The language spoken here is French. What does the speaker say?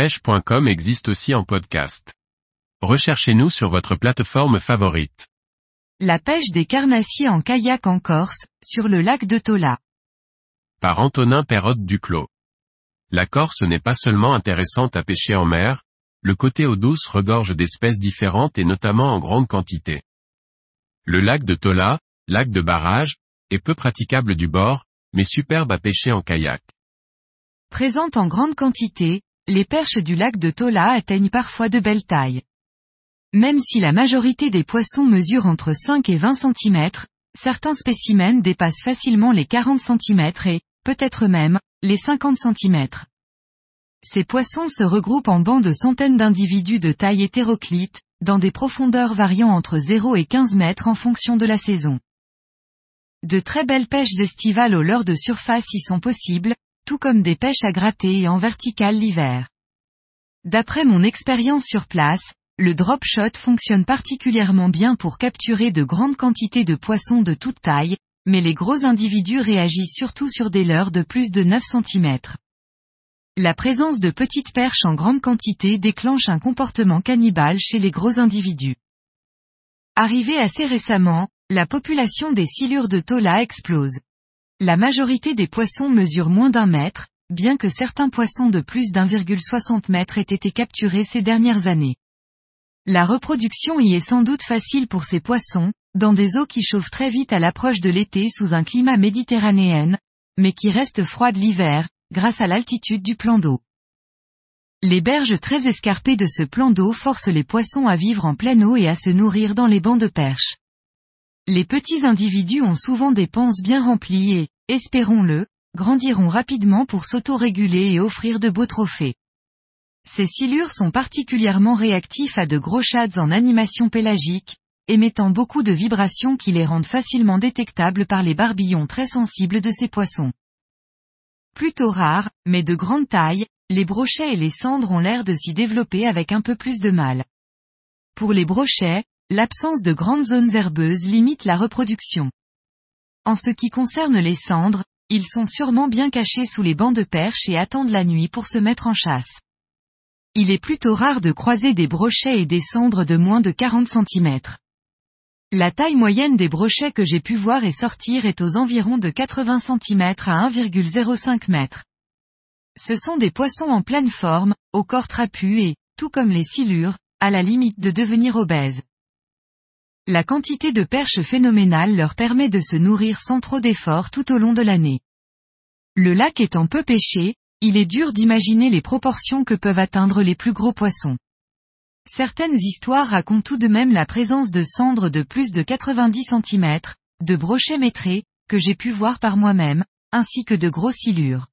pêche.com existe aussi en podcast. Recherchez-nous sur votre plateforme favorite. La pêche des carnassiers en kayak en Corse, sur le lac de Tola. Par Antonin Perrotte Duclos. La Corse n'est pas seulement intéressante à pêcher en mer, le côté eau douce regorge d'espèces différentes et notamment en grande quantité. Le lac de Tola, lac de barrage, est peu praticable du bord, mais superbe à pêcher en kayak. Présente en grande quantité, les perches du lac de Tola atteignent parfois de belles tailles. Même si la majorité des poissons mesurent entre 5 et 20 cm, certains spécimens dépassent facilement les 40 cm et, peut-être même, les 50 cm. Ces poissons se regroupent en bancs de centaines d'individus de taille hétéroclite, dans des profondeurs variant entre 0 et 15 mètres en fonction de la saison. De très belles pêches estivales au leurre de surface y sont possibles, tout comme des pêches à gratter et en vertical l'hiver. D'après mon expérience sur place, le drop shot fonctionne particulièrement bien pour capturer de grandes quantités de poissons de toute taille, mais les gros individus réagissent surtout sur des leurres de plus de 9 cm. La présence de petites perches en grande quantité déclenche un comportement cannibale chez les gros individus. Arrivé assez récemment, la population des silures de Tola explose. La majorité des poissons mesurent moins d'un mètre, bien que certains poissons de plus d'1,60 mètre aient été capturés ces dernières années. La reproduction y est sans doute facile pour ces poissons, dans des eaux qui chauffent très vite à l'approche de l'été sous un climat méditerranéen, mais qui restent froides l'hiver, grâce à l'altitude du plan d'eau. Les berges très escarpées de ce plan d'eau forcent les poissons à vivre en pleine eau et à se nourrir dans les bancs de perche. Les petits individus ont souvent des panses bien remplies et, espérons-le, grandiront rapidement pour s'auto-réguler et offrir de beaux trophées. Ces silures sont particulièrement réactifs à de gros shads en animation pélagique, émettant beaucoup de vibrations qui les rendent facilement détectables par les barbillons très sensibles de ces poissons. Plutôt rares, mais de grande taille, les brochets et les cendres ont l'air de s'y développer avec un peu plus de mal. Pour les brochets, l'absence de grandes zones herbeuses limite la reproduction. En ce qui concerne les cendres, ils sont sûrement bien cachés sous les bancs de perche et attendent la nuit pour se mettre en chasse. Il est plutôt rare de croiser des brochets et des cendres de moins de 40 cm. La taille moyenne des brochets que j'ai pu voir et sortir est aux environs de 80 cm à 1,05 m. Ce sont des poissons en pleine forme, au corps trapu et, tout comme les silures, à la limite de devenir obèses. La quantité de perches phénoménale leur permet de se nourrir sans trop d'efforts tout au long de l'année. Le lac étant peu pêché, il est dur d'imaginer les proportions que peuvent atteindre les plus gros poissons. Certaines histoires racontent tout de même la présence de cendres de plus de 90 cm, de brochets métrés, que j'ai pu voir par moi-même, ainsi que de gros silures.